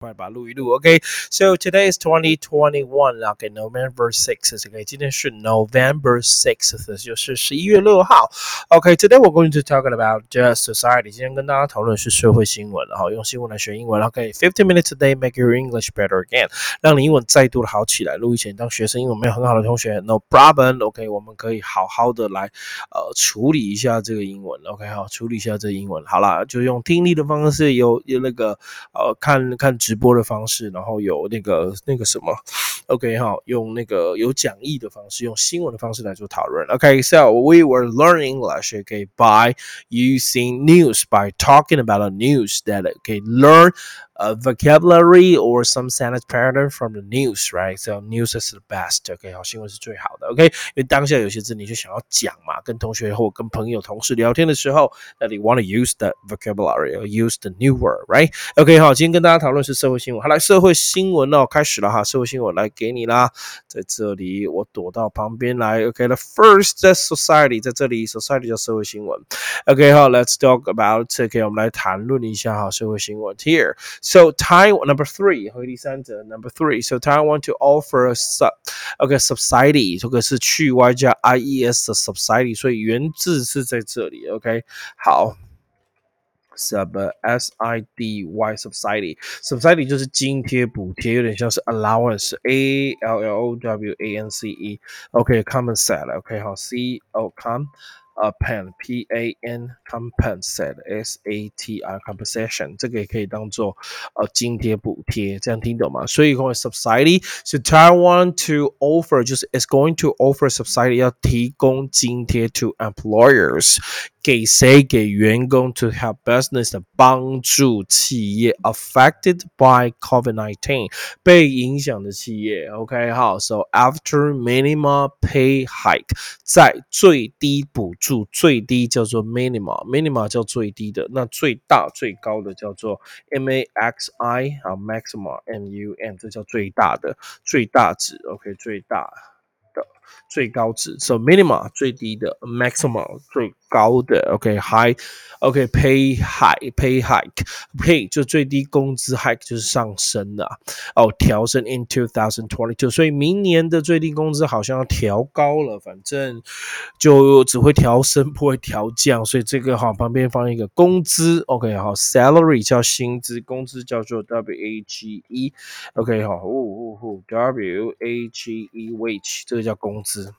快把录一录，OK。So today is twenty twenty one，OK，November 6th. OK，今天是 November 6th，就是十一月六号。OK, today we're going to talk about just society. 今天跟大家讨论是社会新闻，然后用新闻来学英文。OK, fifteen minutes a day make your English better again，让你英文再度的好起来。录以前当学生英文没有很好的同学，No problem。OK，我们可以好好的来呃处理一下这个英文。OK，好，处理一下这英文。好了，就用听力的方式，有有那个呃看看。直播的方式，然后有那个那个什么，OK 哈，用那个有讲义的方式，用新闻的方式来做讨论。OK，so we were learning English, OK, by using news, by talking about a news that can learn a vocabulary or some sentence pattern from the news, right? So news is the best. OK，好，新闻是最好的。OK，因为当下有些字你就想要讲嘛，跟同学或跟朋友、同事聊天的时候，that you want to use the vocabulary or use the new word, right? OK，好，今天跟大家讨论是社会新闻。好，来社会新闻哦，开始了哈，社会新闻来给你啦，在这里我躲到旁边来。OK，the first society 在这里，society 叫社会新闻。OK，好，Let's talk about OK，我们来谈论一下哈社会新闻 here。 So Taiwan number three 和第三者 number three. So Taiwan to offer a sub okay subsidy 这个是去 y 加 i e s 的 subsidy，所以原字是在这里。OK，好。sub s i d y subsidy subsidy 就是津贴补贴，有点像是 allowance a l l o w a n c e OK compensate OK 好 c o com a pen p a n compensate s a t i compensation 这个也可以当做呃津贴补贴，这样听懂吗？所以讲 subsidy 是 Taiwan to offer 就是 is going to offer subsidy 要提供津贴 to employers 给谁？给员工 to help business 的帮助企业 affected by COVID-19 被影响的企业。OK 好，So after minimum pay hike 在最低补助最低叫做 minimum，minimum 叫最低的，那最大最高的叫做 maxi 啊 maximum m u m 这叫最大的最大值。OK 最大的 最高值，So minimum 最低的，maximum 最高的，OK，high，OK，pay high，pay hike，pay 就最低工资，hike 就是上升的哦，调升 in two thousand twenty two，所以明年的最低工资好像要调高了，反正就只会调升不会调降，所以这个哈旁边放一个工资，OK，好，salary 叫薪资，工资叫做 W A G E，OK，好，呜呜呼，W A G E wage 这个叫工工资。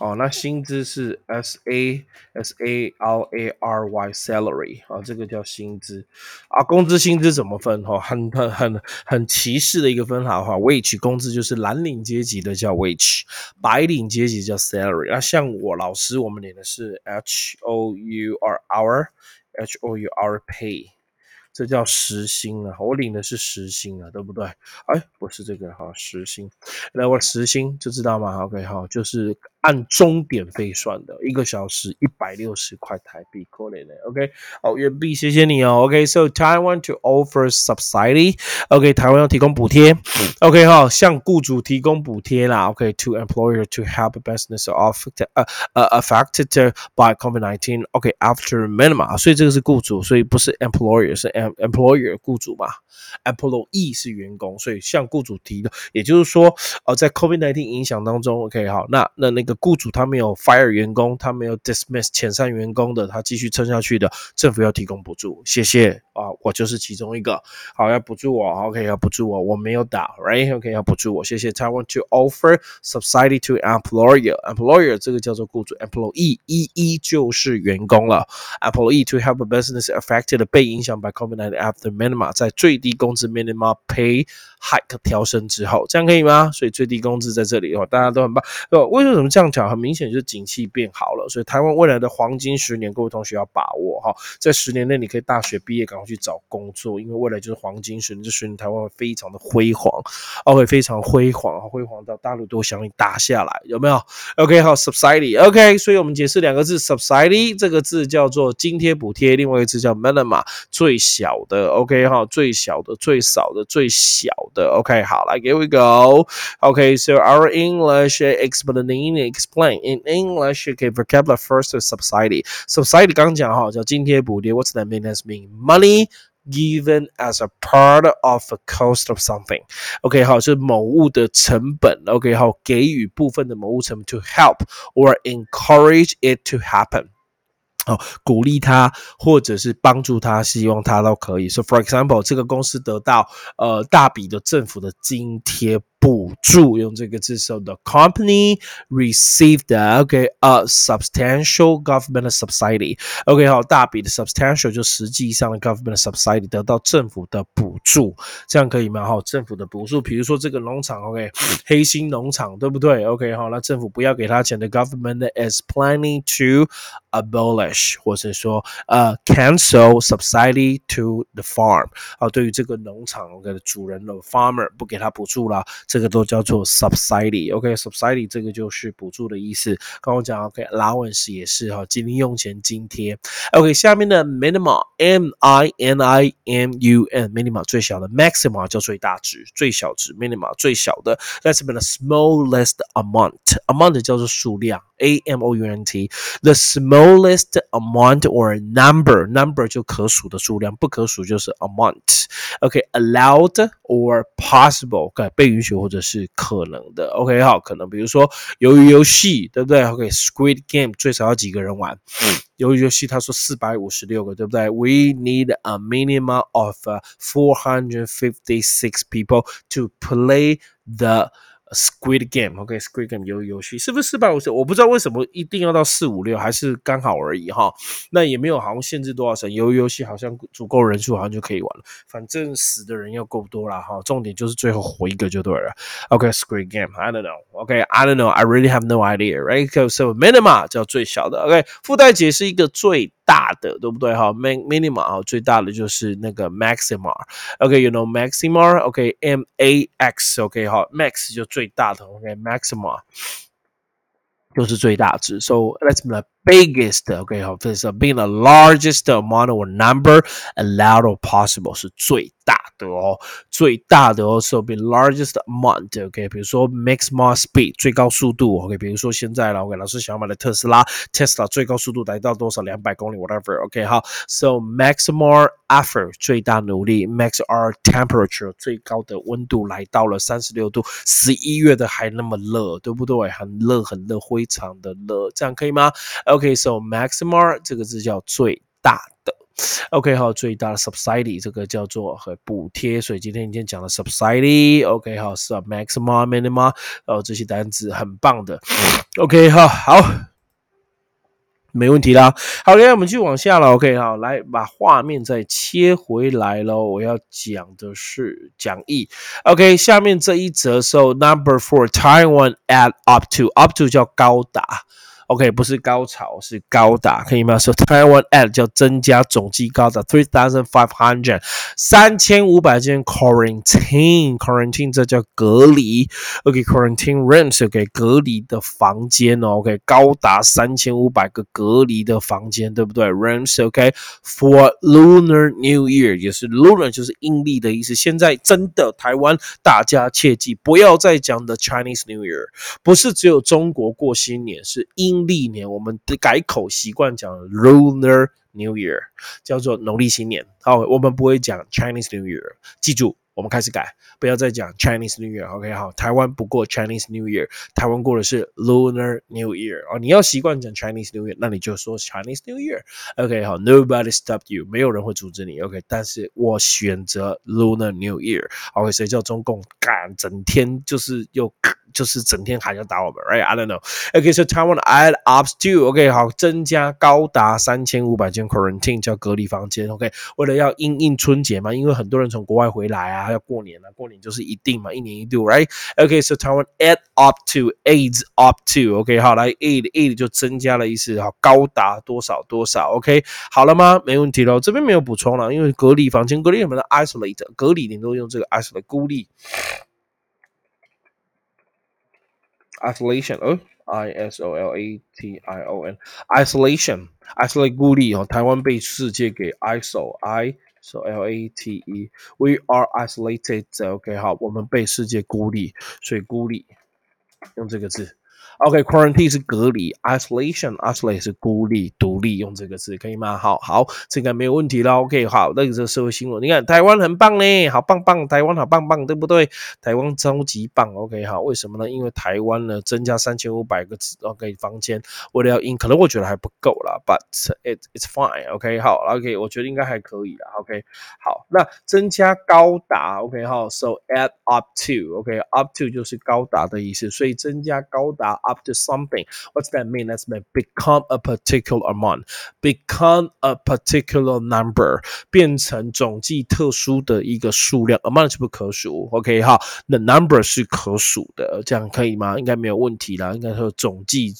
哦，那薪资是 S A S A L A R Y salary 啊，这个叫薪资啊。工资薪资怎么分？哈，很很很很歧视的一个分法哈。Wage 工资就是蓝领阶级的叫 wage，白领阶级叫 salary。那像我老师，我们领的是 H O U R hour，H O U R pay。这叫实心啊，我领的是实心啊，对不对？哎，不是这个哈，实心，那我实心就知道吗？OK 好，就是按钟点费算的，一个小时一百六十块台币，可怜的。OK，好，袁币，谢谢你哦。OK，so Taiwan to offer subsidy，OK，台湾要提供补贴。OK 哈，向雇主提供补贴啦。OK，to employer to help business affected 呃呃 affected by COVID-19。OK，after minimum，所以这个是雇主，所以不是 employer，是 em。employer 雇主嘛，employee 是员工，所以向雇主提的，也就是说，呃，在 COVID-19 影响当中，OK，好，那那那的雇主他没有 fire 员工，他没有 dismiss 遣散员工的，他继续撑下去的，政府要提供补助，谢谢。啊，我就是其中一个，好，要补助我，OK，要补助我，我没有打，Right，OK，要补助我，谢谢。台湾 To offer subsidy to employer，employer 这个叫做雇主，employee 一一就是员工了，employee to help a business affected 被影响 by COVID。After minimum 在最低工资 minimum pay hike 调升之后，这样可以吗？所以最低工资在这里哦，大家都很棒。呃，为什么这样讲？很明显就是景气变好了，所以台湾未来的黄金十年，各位同学要把握哈。在十年内，你可以大学毕业赶快去找工作，因为未来就是黄金十年，这十年台湾会非常的辉煌，哦，会非常辉煌，辉煌到大陆都想你打下来，有没有？OK，好，subsidy，OK，所以我们解释两个字，subsidy 这个字叫做津贴补贴，另外一个字叫 minimum 最小。的，OK 哈，最小的、最少的、最小的，OK，好，来，Here we go，OK，so our English explaining explain in English okay vocabulary first subsidy subsidy 刚讲哈叫津贴补贴，What's that mean? That mean money given as a part of the cost of something。OK，好，是某物的成本。OK，好，给予部分的某物成本 to help or encourage it to happen。哦，鼓励他或者是帮助他，希望他都可以。So for example，这个公司得到呃大笔的政府的津贴。 补助用这个字，so the company received okay a substantial government subsidy。OK 好，大笔的 substantial 就实际上的 government subsidy 得到政府的补助，这样可以吗？好，政府的补助，比如说这个农场，OK 黑心农场，对不对？OK 好，那政府不要给他钱的 government is planning to abolish 或者说呃 cancel subsidy to the farm。好，对于这个农场的主人的 farmer 不给他补助了。 这个都叫做 subsidy，OK，subsidy 这个就是补助的意思。刚我讲 OK，allowance 也是哈，零用钱津贴。OK，下面的 minimum，M I N I M U N，minimum 最小的，maximum 叫最大值，最小值，minimum 最小的。That's been the smallest amount，amount 叫做数量。A M O U N T the smallest amount or number number 就可数的数量，不可数就是 amount。OK，allowed or possible，OK，被允许或者是可能的。OK，好，可能比如说由于游戏，对不对？OK，Squid Game 最少要几个人玩？由于游戏他说四百五十六个，对不对？We need a minimum of four hundred fifty six people to play the Squid Game，OK，Squid Game 游游戏是不是四百五十？我不知道为什么一定要到四五六，还是刚好而已哈。那也没有好像限制多少人，游游戏好像足够人数，好像就可以玩了。反正死的人要够多了哈。重点就是最后活一个就对了。OK，Squid Game，I don't know，OK，I don't know，I really have no idea，right？So minimum 叫最小的，OK，附带解释一个最。大的，对不对？哈，minima 啊，最大的就是那个 maxima。OK，you know maxima？OK，M A X，OK，哈，max 就最大的，OK，maxima 就是最大值。So let's blip biggest。OK，好，this being the largest amount or number allowed or possible 是最大。的哦，最大的哦，so be largest amount，OK，比如说 maximum speed 最高速度，OK，比如说现在了，OK，老师想要买的特斯拉，Tesla 最高速度达到多少？两百公里，whatever，OK，好，so maximum effort 最大努力，maximum temperature 最高的温度来到了三十六度，十一月的还那么热，对不对？很热很热，非常的热，这样可以吗？OK？OK，so maximum 这个字叫最大的。OK，好，最大的 subsidy 这个叫做和补贴，所以今天今天讲了 subsidy，OK，好是 maximum minimum，然后这些单词很棒的，OK，好，好，没问题啦。好嘞，我们继续往下了，OK，好，来把画面再切回来喽。我要讲的是讲义，OK，下面这一则，So number four Taiwan add up to up to 叫高达。OK，不是高潮，是高达，可以吗？So Taiwan add 叫增加总计高达 three thousand five hundred 三千五百间 quarantine quarantine 这叫隔离。OK，quarantine rooms OK 隔离的房间哦。OK，高达三千五百个隔离的房间，对不对？Rooms OK for Lunar New Year 也是 Lunar 就是阴历的意思。现在真的台湾大家切记不要再讲的 Chinese New Year，不是只有中国过新年，是阴历年我们改口习惯讲 Lunar New Year，叫做农历新年。好，我们不会讲 Chinese New Year，记住。我们开始改，不要再讲 Chinese New Year。OK，好，台湾不过 Chinese New Year，台湾过的是 Lunar New Year。哦，你要习惯讲 Chinese New Year，那你就说 Chinese New Year。OK，好，Nobody stopped you，没有人会阻止你。OK，但是我选择 Lunar New Year。OK，谁叫中共敢整天就是又就是整天还要打我们？Right？I don't know。OK，so Taiwan add up to OK，好，增加高达三千五百间 quarantine 叫隔离房间。OK，为了要应应春节嘛，因为很多人从国外回来啊。要过年了，过年就是一定嘛，一年一度，right？OK，so Taiwan add up to aids up to，OK，好，来 aid aid 就增加了意思，好，高达多少多少，OK，好了吗？没问题喽，这边没有补充了，因为隔离房间隔离什么的 isolate，隔离你都用这个 isolate 孤立 ，isolation，哦，I S O L A T I O N，isolation，isolate 孤立哦，台湾被世界给 isol，I。So L A T E, we are isolated. OK，好，我们被世界孤立，所以孤立用这个字。 OK，quarantine 是隔离，isolation，isolate 是孤立、独立，用这个字可以吗？好好，这个没有问题了。OK，好，那个是社会新闻。你看台湾很棒呢，好棒棒，台湾好棒棒，对不对？台湾超级棒。OK，好，为什么呢？因为台湾呢增加三千五百个 OK 房间，为了要应，可能我觉得还不够了，But it it's fine。OK，好，OK，我觉得应该还可以啦。OK，好，那增加高达。OK，好，So add up to，OK，up to 就是高达的意思，所以增加高达。up to something. What's that mean? That's mean become a particular amount, become a particular number，变成总计特殊的一个数量。amount 是不可数，OK 哈，那 number 是可数的，这样可以吗？应该没有问题啦。应该说总计。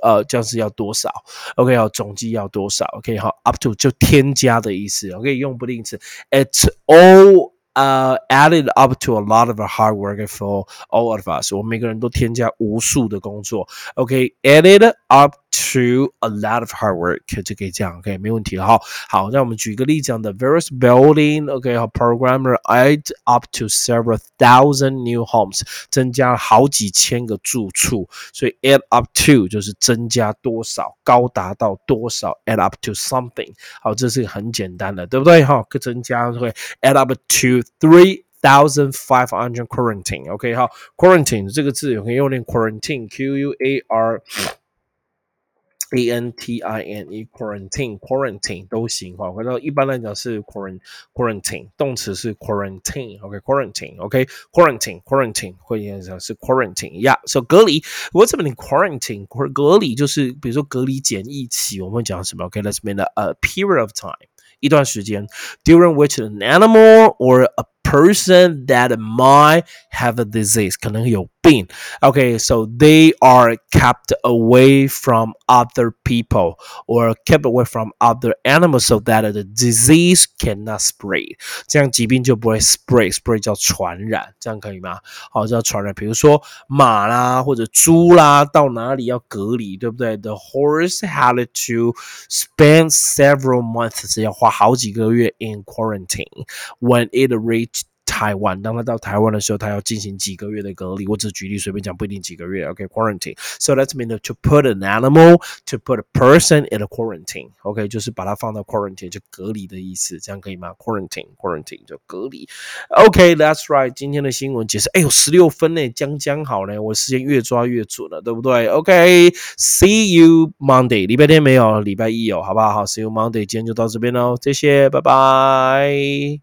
呃，这样是要多少？OK，好，总计要多少？OK，好，up to 就添加的意思，OK，用不定词，it's all uh, added up to a lot of hard work for all of us. us。我们每个人都添加无数的工作。OK，added up to a lot of hard work 就可以这样，OK，没问题了哈。好，那我们举个例子讲的，various building，OK，和 programmer add up to several thousand new homes，增加了好几千个住处，所以 add up to 就是增加多少，高达到多少，add up to something。好，这是很简单的，对不对？哈，增加会 add up to three。thousand five hundred quarantine。OK，好，quarantine 这个字可以用练 quarantine，Q U A R。 A N T I N E quarantine quarantine 都行哈，回到一般来讲是 quarant quarantine 动词是 quarantine OK quarantine OK quarantine quarantine 会讲是 quarantine yeah so 隔离 what's mean quarantine 隔离就是比如说隔离检疫期我们讲什么 OK let's mean a, a period of time 一段时间 during which an animal or a person that might have a disease 可能有 病 okay so they are kept away from other people or kept away from other animals so that the disease cannot spread 这样疾病就不会 spread spread 叫传染这样可以吗好叫传染比如说马啦或者猪啦到哪里要隔离对不对 the horse had to spend several months 要花好几个月 in quarantine when it reached 台湾，当他到台湾的时候，他要进行几个月的隔离。我只举例，随便讲，不一定几个月。OK，quarantine。So that's mean to put an animal, to put a person in a quarantine. OK，就是把它放到 quarantine 就隔离的意思，这样可以吗？Quarantine，quarantine 就隔离。OK，that's right。今天的新闻解释，哎呦，十六分呢，将将好呢，我时间越抓越准了，对不对？OK，see you Monday。礼拜天没有，礼拜一有，好不好？好，see you Monday。今天就到这边喽，谢谢，拜拜。